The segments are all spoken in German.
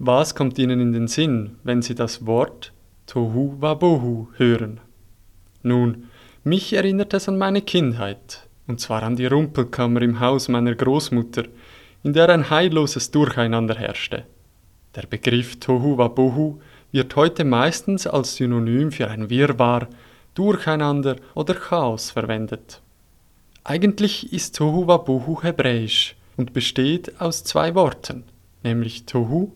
Was kommt Ihnen in den Sinn, wenn Sie das Wort Tohu Wabohu hören? Nun, mich erinnert es an meine Kindheit, und zwar an die Rumpelkammer im Haus meiner Großmutter, in der ein heilloses Durcheinander herrschte. Der Begriff Tohu Wabohu wird heute meistens als Synonym für ein Wirrwarr, Durcheinander oder Chaos verwendet. Eigentlich ist Tohu Wabohu hebräisch und besteht aus zwei Worten, nämlich Tohu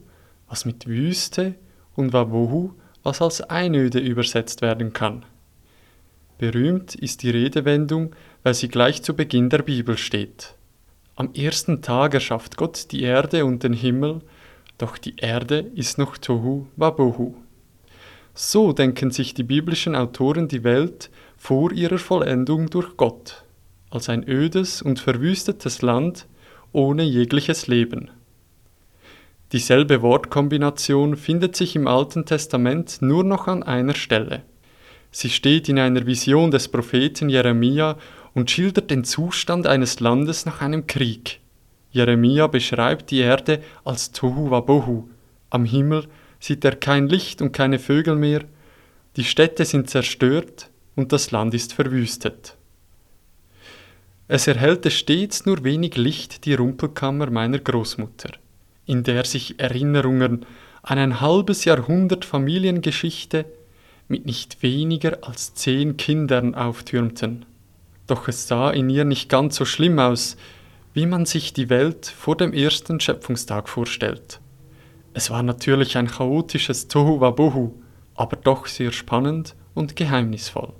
was mit Wüste, und Wabohu, was als Einöde übersetzt werden kann. Berühmt ist die Redewendung, weil sie gleich zu Beginn der Bibel steht. Am ersten Tag erschafft Gott die Erde und den Himmel, doch die Erde ist noch Tohu Wabohu. So denken sich die biblischen Autoren die Welt vor ihrer Vollendung durch Gott, als ein ödes und verwüstetes Land ohne jegliches Leben. Dieselbe Wortkombination findet sich im Alten Testament nur noch an einer Stelle. Sie steht in einer Vision des Propheten Jeremia und schildert den Zustand eines Landes nach einem Krieg. Jeremia beschreibt die Erde als Tohu Wabohu. Am Himmel sieht er kein Licht und keine Vögel mehr. Die Städte sind zerstört und das Land ist verwüstet. Es erhellte stets nur wenig Licht die Rumpelkammer meiner Großmutter in der sich Erinnerungen an ein halbes Jahrhundert Familiengeschichte mit nicht weniger als zehn Kindern auftürmten. Doch es sah in ihr nicht ganz so schlimm aus, wie man sich die Welt vor dem ersten Schöpfungstag vorstellt. Es war natürlich ein chaotisches Tohu Wabohu, aber doch sehr spannend und geheimnisvoll.